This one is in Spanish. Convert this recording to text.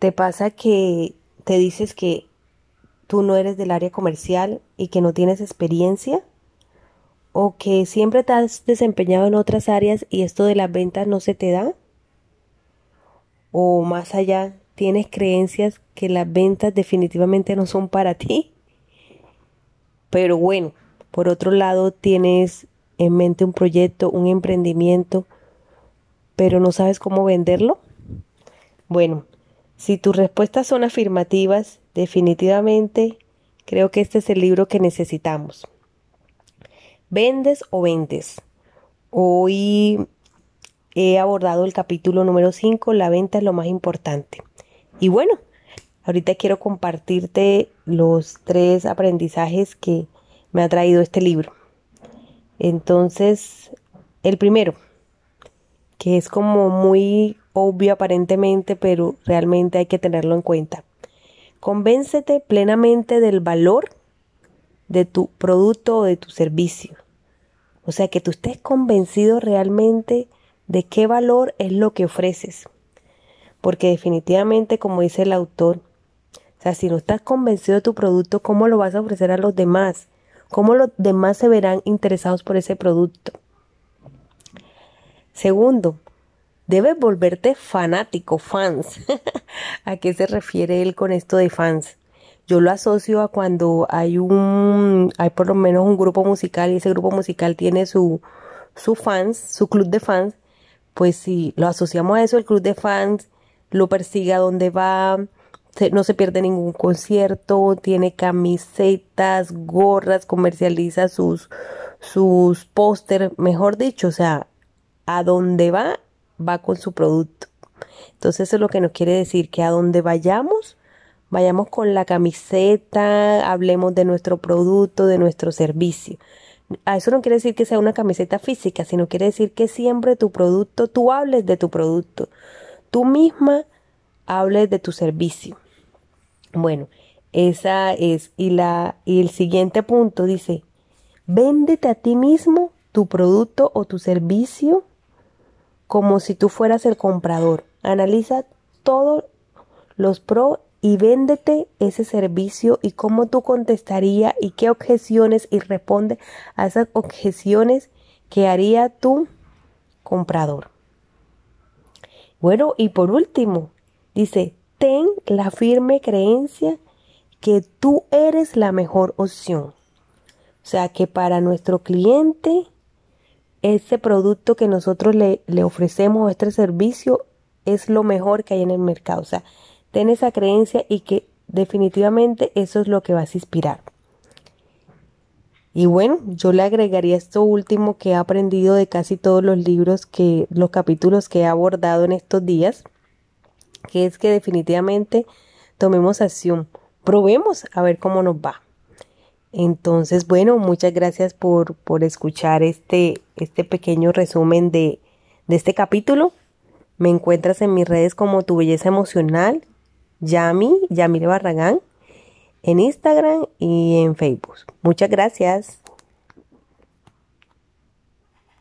¿Te pasa que te dices que tú no eres del área comercial y que no tienes experiencia? ¿O que siempre te has desempeñado en otras áreas y esto de las ventas no se te da? ¿O más allá, tienes creencias que las ventas definitivamente no son para ti? Pero bueno, por otro lado, tienes en mente un proyecto, un emprendimiento, pero no sabes cómo venderlo. Bueno, si tus respuestas son afirmativas, definitivamente creo que este es el libro que necesitamos. ¿Vendes o vendes? Hoy he abordado el capítulo número 5, la venta es lo más importante. Y bueno, ahorita quiero compartirte los tres aprendizajes que me ha traído este libro. Entonces, el primero, que es como muy obvio aparentemente, pero realmente hay que tenerlo en cuenta. Convéncete plenamente del valor de tu producto o de tu servicio. O sea, que tú estés convencido realmente de qué valor es lo que ofreces. Porque definitivamente, como dice el autor, o sea, si no estás convencido de tu producto, ¿cómo lo vas a ofrecer a los demás? ¿Cómo los demás se verán interesados por ese producto? Segundo, debes volverte fanático, fans. ¿A qué se refiere él con esto de fans? Yo lo asocio a cuando hay un, hay por lo menos un grupo musical y ese grupo musical tiene su, su fans, su club de fans, pues si lo asociamos a eso, el club de fans lo persigue a donde va, no se pierde ningún concierto, tiene camisetas, gorras, comercializa sus, sus póster, mejor dicho, o sea, a donde va, va con su producto. Entonces eso es lo que nos quiere decir, que a donde vayamos, Vayamos con la camiseta, hablemos de nuestro producto, de nuestro servicio. A eso no quiere decir que sea una camiseta física, sino quiere decir que siempre tu producto, tú hables de tu producto. Tú misma hables de tu servicio. Bueno, esa es. Y, la, y el siguiente punto dice, véndete a ti mismo tu producto o tu servicio como si tú fueras el comprador. Analiza todos los pros y véndete ese servicio y cómo tú contestarías y qué objeciones y responde a esas objeciones que haría tu comprador. Bueno, y por último, dice, ten la firme creencia que tú eres la mejor opción. O sea, que para nuestro cliente, ese producto que nosotros le, le ofrecemos, este servicio, es lo mejor que hay en el mercado. O sea, ten esa creencia y que definitivamente eso es lo que vas a inspirar. Y bueno, yo le agregaría esto último que he aprendido de casi todos los libros que, los capítulos que he abordado en estos días, que es que definitivamente tomemos acción, probemos a ver cómo nos va. Entonces, bueno, muchas gracias por, por escuchar este, este pequeño resumen de, de este capítulo. Me encuentras en mis redes como Tu Belleza Emocional Yami, Yamile Barragán, en Instagram y en Facebook. Muchas gracias.